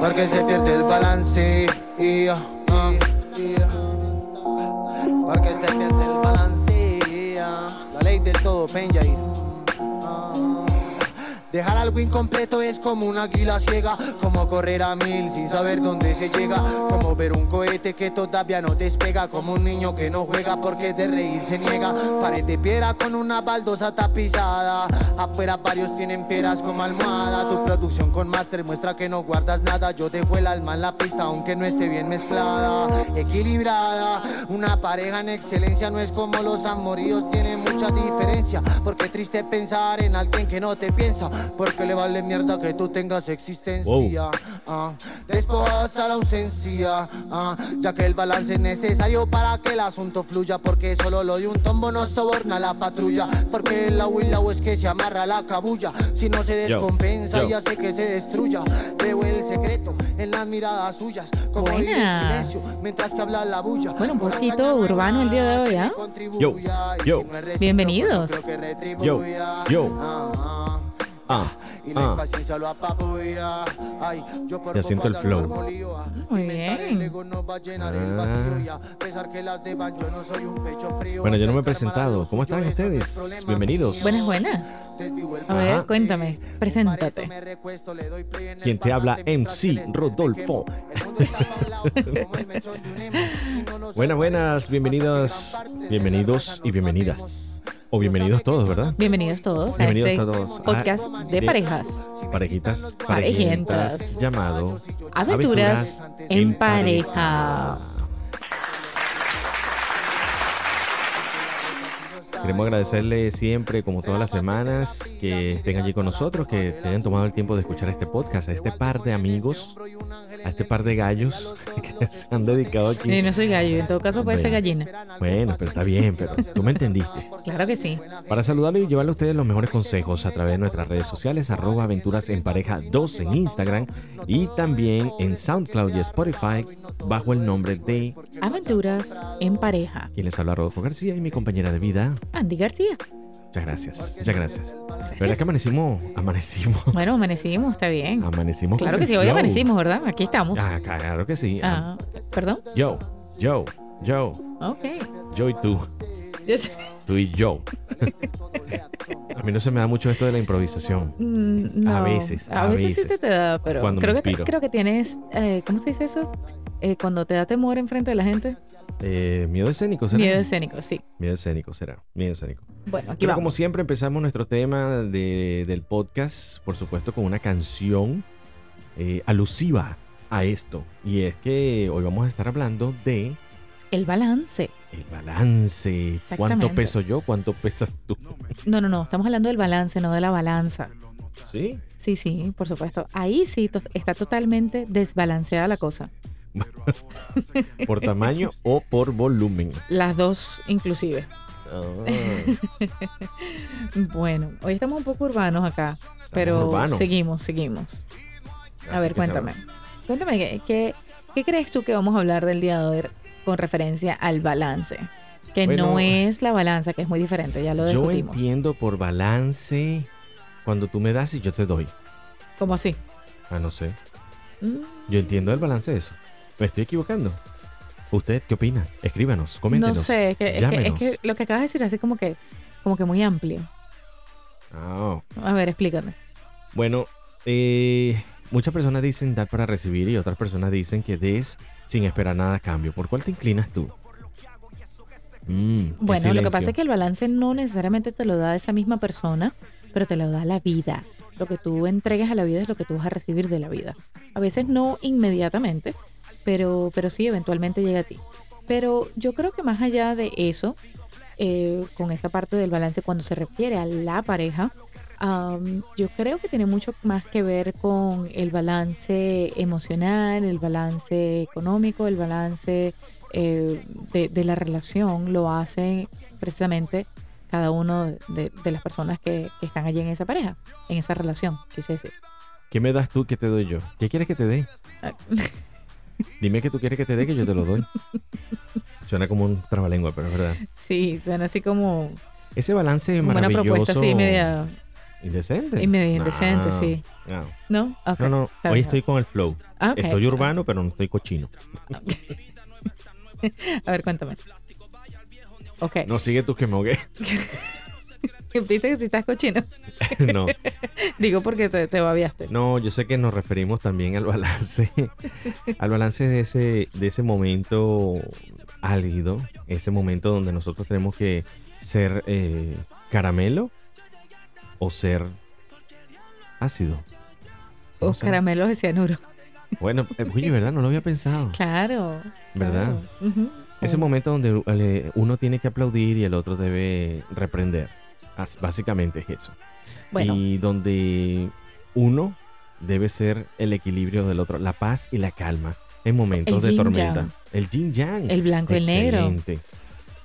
Porque se pierde el balance. Y, ah, porque se pierde el balance. ah. La ley del todo, Benjair. Dejar algo incompleto es como una águila ciega, como correr a mil sin saber dónde se llega, como ver un cohete que todavía no despega, como un niño que no juega porque de reír se niega. Pared de piedra con una baldosa tapizada, afuera varios tienen piedras como almohada. Tu producción con máster muestra que no guardas nada. Yo dejo el alma en la pista aunque no esté bien mezclada, equilibrada. Una pareja en excelencia no es como los amoríos, tiene mucha diferencia. Porque triste pensar en alguien que no te piensa, porque le vale mierda que tú tengas existencia. Ah, desposa la ausencia, ah, ya que el balance es necesario para que el asunto fluya. Porque solo lo de un tombo no soborna la patrulla. Porque el agua es que se amarra la cabulla. Si no se descompensa, yo. ya hace que se destruya. Veo el secreto en las miradas suyas, como el silencio mientras que habla la bulla. Bueno, un poquito urbano el día de hoy, ¿ah? contribuya, Yo, y yo. si no es recíproco, Bienvenidos. Yo, yo. Ah, ah. Y la impaciencia lo apabulla. Ay, yo por Ya siento el flow. Muy bien. ego no va a llenar el Ah. vacío, y a pesar que las deban, yo no soy un pecho frío. Bueno, yo no me he presentado. ¿Cómo están ustedes? Bienvenidos. Buenas, buenas. A ver, cuéntame, me preséntate. Quien te habla, MC Rodolfo. Buenas, buenas, bienvenidos, bienvenidos y bienvenidas. O bienvenidos todos, ¿verdad? Bienvenidos todos Bienvenidos a este todos a- podcast de de- parejas. Parejitas, Parejientas. parejientas, llamado Aventuras en pareja. Queremos agradecerle siempre, como todas las semanas, que estén allí con nosotros, que hayan tomado el tiempo de escuchar este podcast, a este par de amigos, a este par de gallos que se han dedicado aquí. Yo no soy gallo, en todo caso puede ser gallina. Bueno, pero está bien, pero tú me entendiste. Claro que sí. Para saludarle y llevarle a ustedes los mejores consejos a través de nuestras redes sociales, arroba aventuras en pareja 2 en Instagram y también en SoundCloud y Spotify bajo el nombre de Aventuras en pareja. quien les habla Rodolfo García y mi compañera de vida. Andy García. Muchas gracias, muchas gracias. ¿Verdad que amanecimos? Amanecimos. Bueno, amanecimos, está bien. Amanecimos. Claro con que el sí, hoy amanecimos, ¿verdad? Aquí estamos. Ah, claro que sí. Ah, ¿Perdón? Yo, yo, yo, Ok. yo y tú. Yo sé- Tú y yo. a mí no se me da mucho esto de la improvisación. Mm, no. A veces, A, a veces, sí veces. te, te da, pero Cuando me creo que, te- creo que tienes, eh, ¿cómo se dice eso? Eh, cuando te da temor enfrente de la gente. Eh, miedo escénico será. Miedo escénico, sí. Miedo escénico será. Miedo escénico. Bueno, aquí Pero vamos. como siempre empezamos nuestro tema de- del podcast, por supuesto, con una canción eh, alusiva a esto. Y es que hoy vamos a estar hablando de El balance. el balance. ¿Cuánto peso yo? ¿Cuánto pesas tú? No, no, no. Estamos hablando del balance, no de la balanza. ¿Sí? Sí, sí, por supuesto. Ahí sí está totalmente desbalanceada la cosa. ¿Por tamaño o por volumen? Las dos, inclusive. Ah, Bueno, hoy estamos un poco urbanos acá, pero urbanos. seguimos, seguimos. A ver, cuéntame. Cuéntame, ¿qué, qué, qué crees tú que vamos a hablar del día de hoy con referencia al balance? Que Bueno, no es la balanza, que es muy diferente, ya lo Yo discutimos. entiendo por balance cuando tú me das y yo te doy. ¿Cómo así? Ah, no sé. Mm, Yo entiendo el balance de eso. ¿Me estoy equivocando? ¿Usted qué opina? Escríbanos, no coméntenos. sé, es que, es, que, es llámenos. que lo que acabas de decir es como que, como que muy amplio. Ah, A ver, explícame. Bueno, eh, muchas personas dicen dar para recibir y otras personas dicen que des sin esperar nada a cambio. ¿Por cuál te inclinas tú? Mm, Bueno, lo que pasa es que el balance no necesariamente te lo da esa misma persona, pero te lo da la vida. Lo que tú entregues a la vida es lo que tú vas a recibir de la vida. A veces no inmediatamente, pero, pero sí eventualmente llega a ti. Pero yo creo que más allá de eso, eh, con esta parte del balance cuando se refiere a la pareja, am, yo creo que tiene mucho más que ver con el balance emocional, el balance económico, el balance eh, de, de la relación lo hace precisamente cada uno de, de las personas que, que están allí en esa pareja, en esa relación, quise decir. ¿Qué me das tú? ¿Qué te doy yo? ¿Qué quieres que te dé? Ah, Dime que tú quieres que te dé, que yo te lo doy. Suena como un trabalengua, pero es verdad. Sí, suena así como Ese balance una maravilloso. propuesta así media ¿Indecente? Y indecente, No, sí. No, ¿No? Ok, no, no, está hoy estoy con el flow. Ah. Estoy urbano, pero no estoy cochino. A ver, cuéntame. Ok. No, sigue tú que me ahogué. ¿Viste que si estás cochino? no, Digo porque te, te babiaste. no, yo sé que nos referimos también al balance, al balance de ese, de ese momento álgido, ese momento donde nosotros tenemos que ser eh, caramelo o ser ácido. O caramelos de cianuro. Bueno, eh, oye, ¿verdad? No lo había pensado. Claro. ¿Verdad? claro. Ese momento donde eh, uno tiene que aplaudir y el otro debe reprender. Básicamente es eso. Bueno, Y donde uno debe ser el equilibrio del otro, la paz y la calma en momentos de tormenta. yang. El yin yang. el blanco y el negro.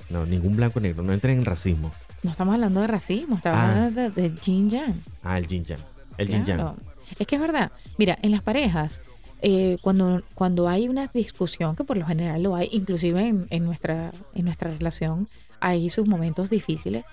No, ningún blanco y negro. No entren en racismo. No estamos hablando de racismo, estamos Ah. hablando de, de yin yang. Ah, el yin yang. El yin yang. Claro. Es que es verdad. Mira, en las parejas, eh, cuando, cuando hay una discusión, que por lo general lo hay, inclusive en, en nuestra, en nuestra relación, hay sus momentos difíciles,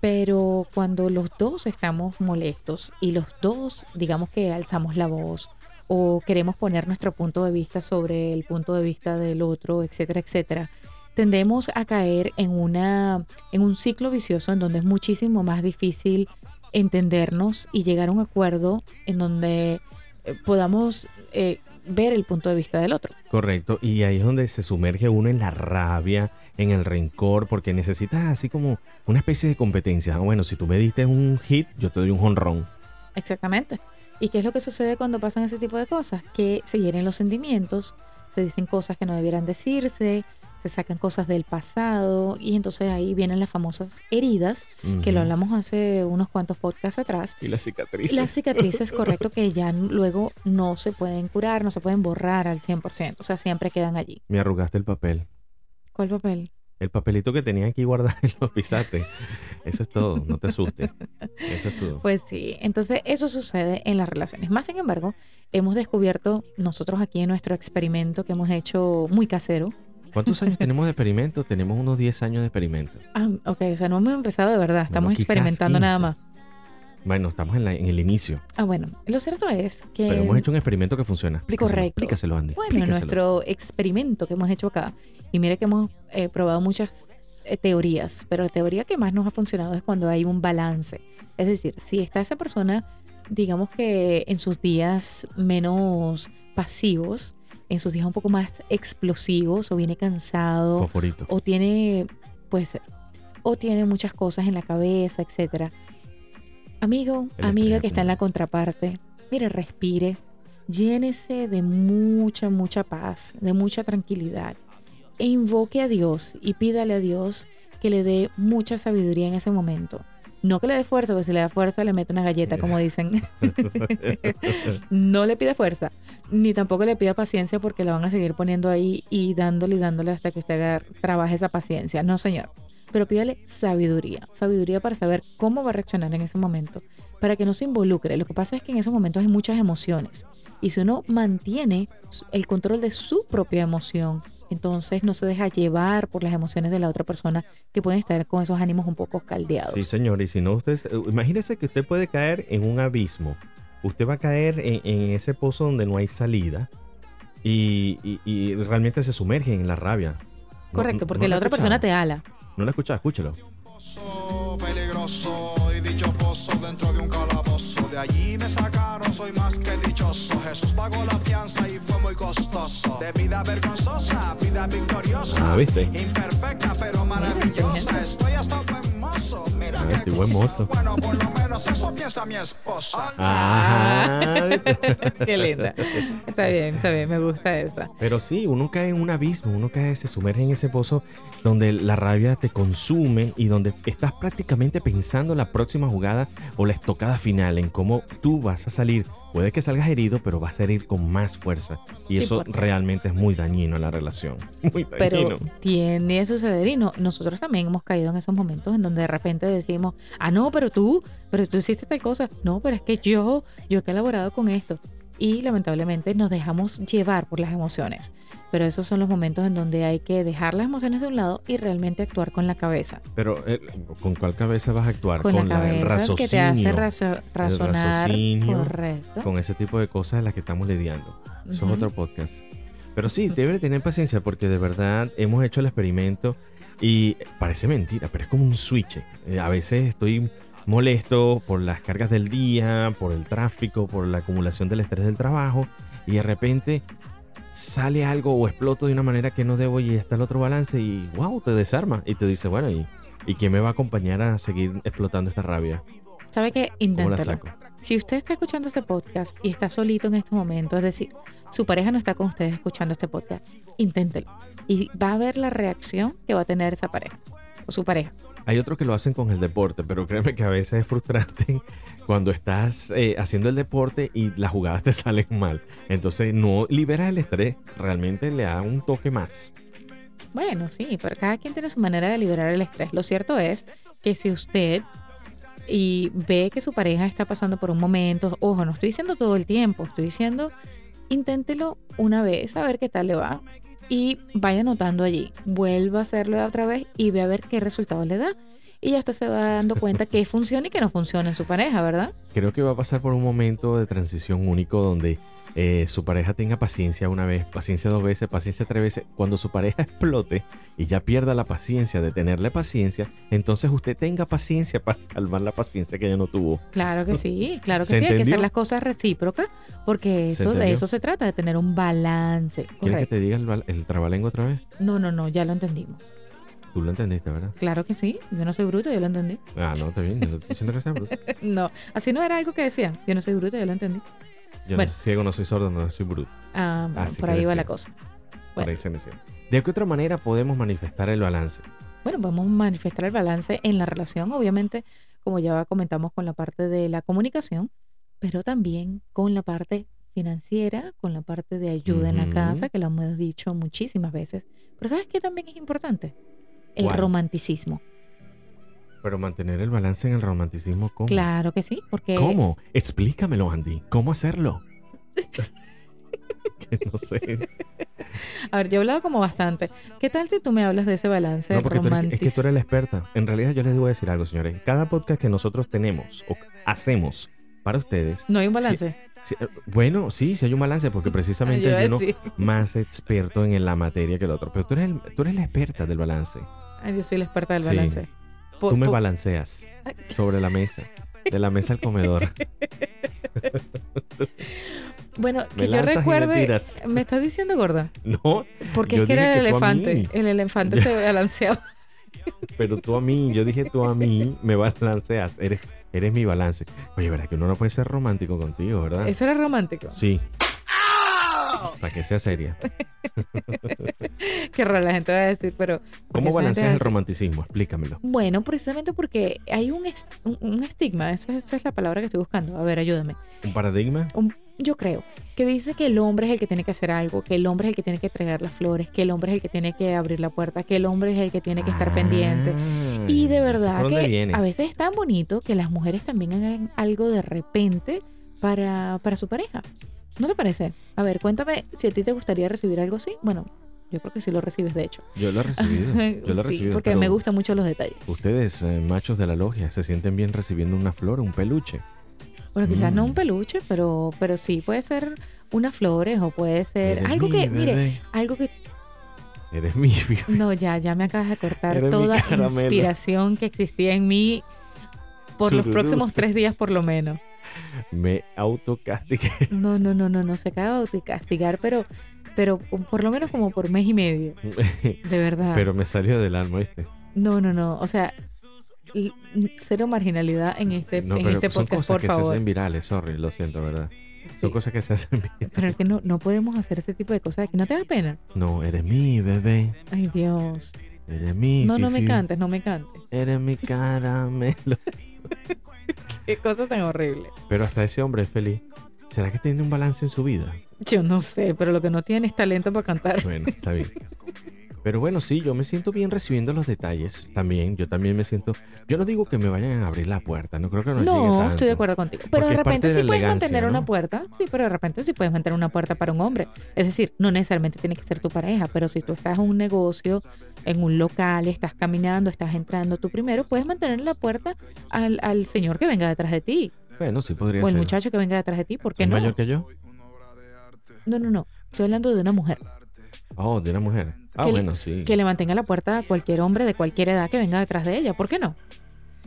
pero cuando los dos estamos molestos y los dos, digamos que alzamos la voz o queremos poner nuestro punto de vista sobre el punto de vista del otro, etcétera, etcétera, tendemos a caer en, una, en un ciclo vicioso en donde es muchísimo más difícil entendernos y llegar a un acuerdo en donde eh, podamos eh, ver el punto de vista del otro. Correcto. Y ahí es donde se sumerge uno en la rabia, en el rencor, porque necesitas así como una especie de competencia. Ah, Bueno, si tú me diste un hit, yo te doy un honrón. Exactamente. ¿Y qué es lo que sucede cuando pasan ese tipo de cosas? Que se hieren los sentimientos, se dicen cosas que no debieran decirse, se sacan cosas del pasado y entonces ahí vienen las famosas heridas, que lo hablamos hace unos cuantos podcasts atrás. Y la cicatriz. Las cicatrices, correcto, que ya luego no se pueden curar, no se pueden borrar al 100%, o sea, siempre quedan allí. Me arrugaste el papel. ¿Cuál papel? El papelito que tenía aquí guardado y lo pisaste. Eso es todo, no te asustes. Eso es todo. Pues sí, entonces eso sucede en las relaciones. Más sin embargo, hemos descubierto nosotros aquí en nuestro experimento que hemos hecho muy casero. ¿Cuántos años tenemos de experimento? Tenemos unos 10 años de experimento. Ah, ok, o sea, no hemos empezado de verdad, estamos experimentando nada 15. más. Bueno, estamos en, la- en el inicio, Ah, bueno, lo cierto es que... pero hemos hecho un experimento que funciona. Explícaselo, Correcto. Explícaselo, Andy. Bueno, explícaselo. nuestro experimento que hemos hecho acá, y mire que hemos eh, probado muchas eh, teorías, pero la teoría que más nos ha funcionado es cuando hay un balance. Es decir, si está esa persona, digamos que en sus días menos pasivos, en sus días un poco más explosivos, o viene cansado, o tiene, puede ser, o tiene muchas cosas en la cabeza, etcétera. Amigo, El amiga que está en la contraparte, mire, respire, llénese de mucha, mucha paz, de mucha tranquilidad, e invoque a Dios y pídale a Dios que le dé mucha sabiduría en ese momento. No que le dé fuerza, porque si le da fuerza le mete una galleta, como dicen. no le pida fuerza, ni tampoco le pida paciencia porque la van a seguir poniendo ahí y dándole y dándole hasta que usted haga- trabaje esa paciencia. No, señor. Pero pídale sabiduría, sabiduría para saber cómo va a reaccionar en ese momento, para que no se involucre. Lo que pasa es que en esos momentos hay muchas emociones y si uno mantiene el control de su propia emoción, entonces no se deja llevar por las emociones de la otra persona que pueden estar con esos ánimos un poco caldeados. Sí, señor. Y si no, usted, eh, imagínese que usted puede caer en un abismo. Usted va a caer en, en ese pozo donde no hay salida y, y- y realmente se sumerge en la rabia. Correcto, no- porque no la lo otra persona te ala. No lo escuchaba, escúchelo. Pozo peligroso y dicho pozo dentro de un calabozo. De allí me sacaron, soy más que dichoso. Jesús pagó la fianza y muy costoso. De vida vergonzosa, vida victoriosa. Ah, ¿viste? Imperfecta pero maravillosa. Estoy hasta buen mozo. Mira Ah, estoy buen mozo. Bueno, por lo menos eso piensa mi esposa. Ajá. Qué linda. Está bien, está bien, me gusta esa. Pero sí, uno cae en un abismo, uno cae, se sumerge en ese pozo donde la rabia te consume y donde estás prácticamente pensando en la próxima jugada o la estocada final, en cómo tú vas a salir. Puede que salgas herido, pero vas a salir con más fuerza. Y Sí, eso porque- realmente es muy dañino en la relación. Muy dañino. Pero tiende a suceder y no, nosotros también hemos caído en esos momentos en donde de repente decimos, ah, no, pero tú, pero tú hiciste tal cosa. No, pero es que yo, yo que he elaborado con esto. Y lamentablemente nos dejamos llevar por las emociones. Pero esos son los momentos en donde hay que dejar las emociones de un lado y realmente actuar con la cabeza. Pero, eh, ¿con cuál cabeza vas a actuar? Con, la el cabeza raciocinio. que te hace razo- razonar. Correcto. Con ese tipo de cosas en las que estamos lidiando. Eso es Ujú. otro podcast. Pero sí, debe tener paciencia porque de verdad hemos hecho el experimento y parece mentira, pero es como un switch. Eh, a veces estoy molesto por las cargas del día, por el tráfico, por la acumulación del estrés del trabajo y de repente sale algo o exploto de una manera que no debo y está el otro balance y wow, te desarma y te dice, bueno, ¿y, ¿y quién me va a acompañar a seguir explotando esta rabia? ¿Sabe qué? ¿Cómo la Inténtelo. saco? Si usted está escuchando este podcast y está solito en este momento, es decir, su pareja no está con ustedes escuchando este podcast, inténtelo. Y va a ver la reacción que va a tener esa pareja o su pareja. Hay otros que lo hacen con el deporte, pero créeme que a veces es frustrante cuando estás eh, haciendo el deporte y las jugadas te salen mal. Entonces no liberas el estrés, realmente le da un toque más. Bueno, sí, pero cada quien tiene su manera de liberar el estrés. Lo cierto es que si usted y ve que su pareja está pasando por un momento, ojo, no estoy diciendo todo el tiempo, estoy diciendo inténtelo una vez a ver qué tal le va y vaya anotando allí, vuelva a hacerlo otra vez y ve a ver qué resultado le da. Y ya usted se va dando cuenta que funciona y que no funciona en su pareja, ¿verdad? Creo que va a pasar por un momento de transición único donde eh, su pareja tenga paciencia una vez, paciencia dos veces, paciencia tres veces. Cuando su pareja explote y ya pierda la paciencia de tenerle paciencia, entonces usted tenga paciencia para calmar la paciencia que ella no tuvo. Claro que sí, claro que ¿Se sí, hay que hacer las cosas recíprocas porque ¿Se eso, de eso se trata, de tener un balance. ¿Quieres que te diga el, el trabalengo otra vez? No, no, no, ya lo entendimos. Tú lo entendiste, ¿verdad? Claro que sí, yo no soy bruto, yo lo entendí. Ah, no, está bien. Yo no estoy diciendo que sea bruto. No, así no era algo que decía, yo no soy bruto, yo lo entendí. Yo Bueno. no soy ciego, no soy sordo, no soy bruto. Ah, bueno, por ahí va la cosa. Por Bueno. ahí se me decía. ¿De qué otra manera podemos manifestar el balance? Bueno, vamos a manifestar el balance en la relación, obviamente, como ya comentamos con la parte de la comunicación, pero también con la parte financiera, con la parte de ayuda en la casa, que lo hemos dicho muchísimas veces. Pero ¿sabes qué también es importante? El ¿Cuál? romanticismo. Pero mantener el balance en el romanticismo, ¿cómo? Claro que sí, porque ¿Cómo? Explícamelo, Andy. ¿Cómo hacerlo? Que no sé. A ver, yo he hablado como bastante. ¿Qué tal si tú me hablas de ese balance No, porque eres, es que tú eres la experta. En realidad yo les debo decir algo, señores. Cada podcast que nosotros tenemos o hacemos para ustedes... No hay un balance. eh, bueno, sí, sí hay un balance porque precisamente hay uno más experto en la materia que el otro. Pero tú eres, el- tú eres la experta del balance. Ay, yo soy la experta del Sí. Po- Tú me po- balanceas sobre la mesa. De la mesa al comedor. Bueno, Me que yo me recuerde. tiras. Me estás diciendo gorda. No, Porque es que era el elefante. El elefante se balanceaba. pero tú a mí, yo dije tú a mí, me balanceas. Eres, eres mi balance. Oye, ¿verdad que uno no puede ser romántico contigo, verdad? Eso era romántico. Sí. Para que sea seria. Qué raro la gente va a decir, pero. ¿por qué ¿Cómo balanceas el romanticismo? Explícamelo. Bueno, precisamente porque hay un, es- un, un estigma, esa, esa es la palabra que estoy buscando. A ver, ayúdame. ¿Un paradigma? Un- yo creo que dice que el hombre es el que tiene que hacer algo, que el hombre es el que tiene que entregar las flores, que el hombre es el que tiene que abrir la puerta, que el hombre es el que tiene que estar pendiente. Y de Ah, verdad ¿por dónde que vienes? a veces es tan bonito que las mujeres también hagan algo de repente para, para su pareja. ¿No te parece? A ver, cuéntame si a ti te gustaría recibir algo así. Bueno, yo creo que sí lo recibes, de hecho. Yo lo he recibido. Yo lo he sí, recibido. porque me gustan mucho los detalles. Ustedes, eh, machos de la logia, se sienten bien recibiendo una flor, un peluche. Bueno, quizás no Mm. un peluche, pero, pero sí puede ser unas flores o puede ser Eres algo que, mire, algo que Eres mi bebé. No, ya, ya me acabas de cortar Eres toda inspiración que existía en mí por los próximos tres días por lo menos. Me autocastigué. No, no, no, no, no se acaba de castigar, pero, pero por lo menos como por mes y medio, de verdad. Pero me salió del alma, ¿viste? no, no, no, o sea, cero marginalidad en este, No, en este son podcast, cosas por que se hacen virales, sorry, lo siento, ¿verdad? Son cosas que se hacen virales. Pero es que no, no podemos hacer ese tipo de cosas aquí. ¿No te da pena? No, eres mi bebé. Ay, Dios. Eres mi No, no me cantes, no me cantes. Eres mi caramelo. Qué cosa tan horrible. Pero hasta ese hombre es feliz. ¿Será que tiene un balance en su vida? Yo no sé, pero lo que no tiene es talento para cantar. Bueno, está bien. Pero bueno, sí, yo me siento bien recibiendo los detalles también. Yo también me siento. Yo no digo que me vayan a abrir la puerta, no creo que nos No, tanto. estoy de acuerdo contigo. Pero de repente sí puedes mantener una puerta. Sí, pero de repente sí puedes mantener una puerta para un hombre. Es decir, no necesariamente tiene que ser tu pareja, pero si tú estás en un negocio, en un local, estás caminando, estás entrando tú primero, puedes mantener la puerta al, al señor que venga detrás de ti. Bueno, sí podría O el ser. muchacho que venga detrás de ti. ¿Por qué ¿Es no? mayor que yo? No, no, no. Estoy hablando de una mujer. Oh, de una mujer. Ah, Que le- bueno, sí. Que le mantenga la puerta a cualquier hombre de cualquier edad que venga detrás de ella. ¿Por qué no?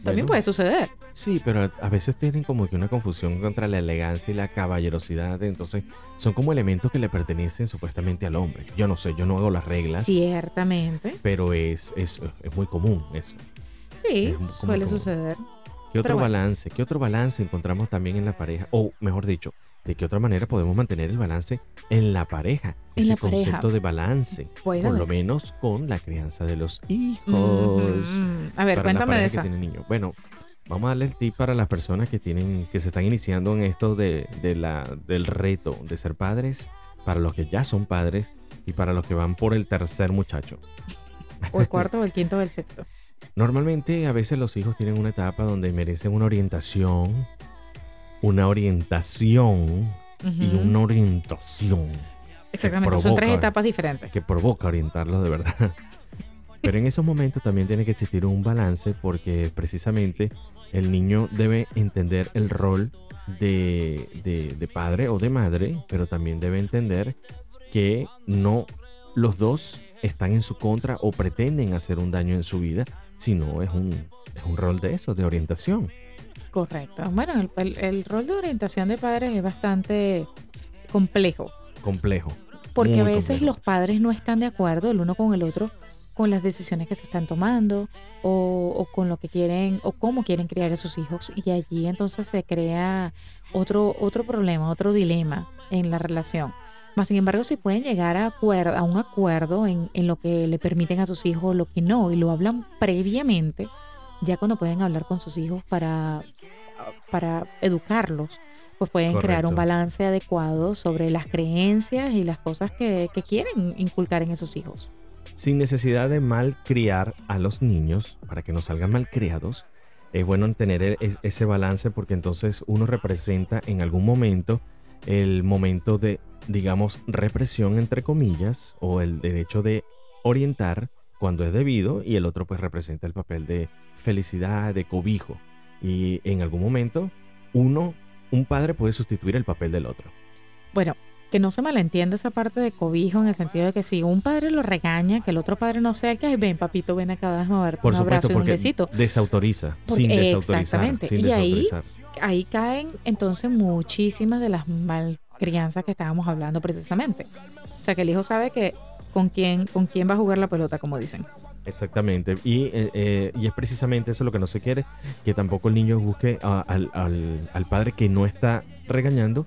También Bueno, puede suceder. Sí, pero a- veces tienen como que una confusión contra la elegancia y la caballerosidad. Entonces, son como elementos que le pertenecen supuestamente al hombre. Yo no sé, yo no hago las reglas. Ciertamente. Pero es, es, es muy común eso. Sí, Es suele suceder. ¿Qué otro bueno. balance? ¿Qué otro balance encontramos también en la pareja? O mejor dicho, ¿de qué otra manera podemos mantener el balance en la pareja? En Ese la pareja. concepto de balance. Bueno, por lo de- menos con la crianza de los hijos. A ver, para la cuéntame de pareja esa. que tiene niños. Bueno, vamos a darle el tip para las personas que tienen, que se están iniciando en esto de, de la, del reto de ser padres, para los que ya son padres y para los que van por el tercer muchacho. O el cuarto, o el quinto, o el sexto. Normalmente a veces los hijos tienen una etapa donde merecen una orientación, una orientación y una orientación Exactamente, son tres etapas diferentes. que provoca orientarlos de verdad. Pero en esos momentos también tiene que existir un balance porque precisamente el niño debe entender el rol de, de- de padre o de madre, pero también debe entender que no los dos están en su contra o pretenden hacer un daño en su vida, sino es un, es un rol de eso, de orientación. Correcto. Bueno, el, el- el rol de orientación de padres es bastante complejo, Complejo. porque a veces complejo. los padres no están de acuerdo el uno con el otro con las decisiones que se están tomando o, o con lo que quieren o cómo quieren criar a sus hijos y allí entonces se crea otro otro problema, otro dilema en la relación. Más sin embargo, si pueden llegar a, acuer- a un acuerdo en, en lo que le permiten a sus hijos, lo que no, y lo hablan previamente, ya cuando pueden hablar con sus hijos para, para educarlos, pues pueden crear un balance adecuado sobre las creencias y las cosas que, que quieren inculcar en esos hijos. sin necesidad de mal criar a los niños, para que no salgan mal criados, es bueno tener e- es- ese balance porque entonces uno representa en algún momento el momento de, digamos, represión entre comillas, o el derecho de orientar cuando es debido, y el otro pues representa el papel de felicidad, de cobijo. Y en algún momento uno, un padre puede sustituir el papel del otro. Bueno, que no se malentienda esa parte de cobijo en el sentido de que si un padre lo regaña, que el otro padre no sea el que, "Ay, ven papito, ven acá, déjame darte Por un supuesto, abrazo y un besito. desautoriza, Porque- sin desautorizar. exactamente. Sin Y ahí- ahí caen entonces muchísimas de las malcrianzas que estábamos hablando precisamente. O sea que el hijo sabe que con quién, con quién va a jugar la pelota, como dicen. Exactamente. Y, eh, eh, y es precisamente eso lo que no se quiere, que tampoco el niño busque a- al, al- al padre que no está regañando,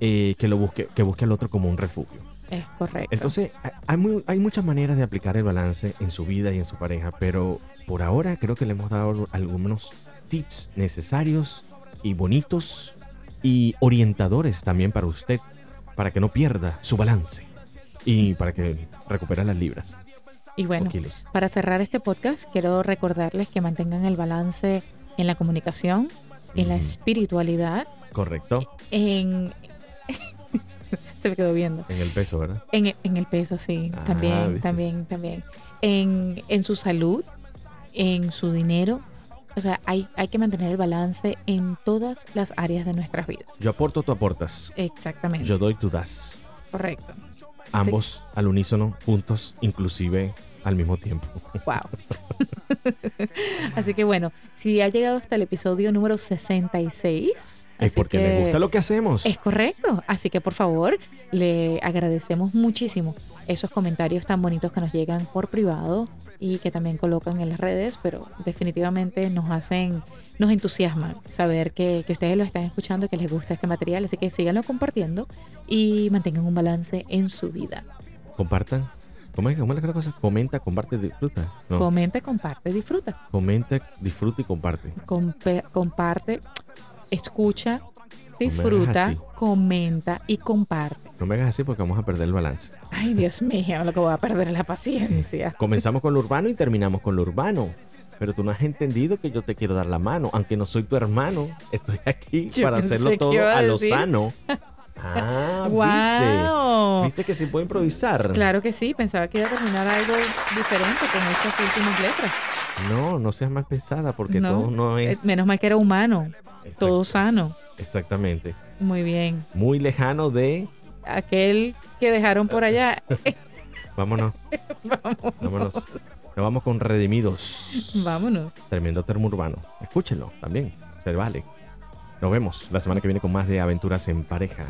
eh, que lo busque, que busque al otro como un refugio. Es correcto. Entonces, ha- hay, muy- hay muchas maneras de aplicar el balance en su vida y en su pareja, pero por ahora creo que le hemos dado algunos tips necesarios y bonitos y orientadores también para usted, para que no pierda su balance y para que recupere las libras y bueno, para cerrar este podcast, quiero recordarles que mantengan el balance en la comunicación, en la espiritualidad, Correcto. en... Se me quedó viendo. En el peso, ¿verdad? En, en el peso, sí. Ah, también, ¿viste? también, también. En, en su salud, en su dinero. O sea, hay, hay que mantener el balance en todas las áreas de nuestras vidas. Yo aporto, tú aportas. Exactamente. Yo doy, tú das. Correcto. Ambos al unísono, juntos, inclusive al mismo tiempo. Wow. Así que bueno, si ha llegado hasta el episodio número 66. Es porque que- me gusta lo que hacemos. Es correcto. Así que por favor, le agradecemos muchísimo esos comentarios tan bonitos que nos llegan por privado y que también colocan en las redes, pero definitivamente nos hacen, nos entusiasma saber que, que ustedes lo están escuchando y que les gusta este material. Así que síganlo compartiendo y mantengan un balance en su vida. Compartan. ¿Cómo es, cómo es la cosa? Comenta, comparte, disfruta. No, Comenta, comparte, disfruta. comenta, disfruta y comparte. Compe- comparte, escucha, disfruta, comenta y comparte. No me hagas así porque vamos a perder el balance. Ay, Dios mío, lo que voy a perder es la paciencia. Comenzamos con lo urbano y terminamos con lo urbano. Pero tú no has entendido que yo te quiero dar la mano. Aunque no soy tu hermano, estoy aquí Yo para hacerlo todo a lo decir. sano. Ah, ¡Wow! ¿viste? ¿Viste que sí puedo improvisar? Claro que sí, pensaba que iba a terminar algo diferente con esas últimas letras. No, no seas mal pensada porque No, todo no Eh, es... Menos mal que era humano, todo sano. Exactamente. Muy bien. Muy lejano de... Aquel que dejaron por allá. Vámonos, vámonos. Nos vamos con Redimidos. Vámonos. Tremendo termo urbano. Escúchenlo también. Se vale. Nos vemos la semana que viene con más de aventuras en pareja.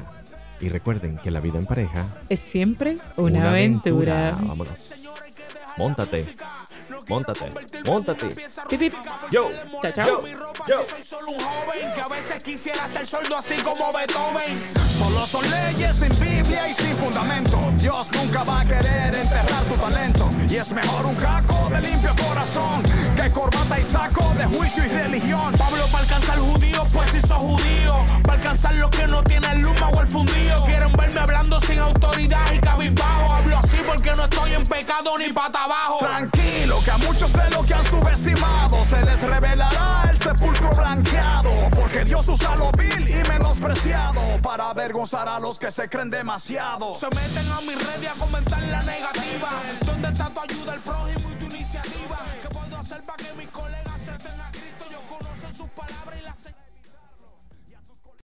Y recuerden que la vida en pareja Es siempre una, aventura. Vámonos. Móntate. Móntate. Móntate. Pip, pip. Yo. Chao, chao. Yo. Yo. Soy solo un joven que a veces quisiera ser sordo así como Beethoven. Solo son leyes sin Biblia y sin fundamento. Dios nunca va a querer enterrar tu talento. Y es mejor un caco de limpio corazón y saco de juicio y religión. Pablo para alcanzar judío, pues hizo judío. Para alcanzar los que no tienen luma o el fundido. Quieren verme hablando sin autoridad y cabizbajo. Hablo así porque no estoy en pecado ni pata abajo. Tranquilo, que a muchos de los que han subestimado se les revelará el sepulcro blanqueado. Porque Dios usa lo vil y menospreciado para avergonzar a los que se creen demasiado. Se meten a mi red y a comentar la negativa. ¿Dónde está tu ayuda al prójimo? observa que mis colegas se estén a Cristo. Ellos conocen sus palabras y las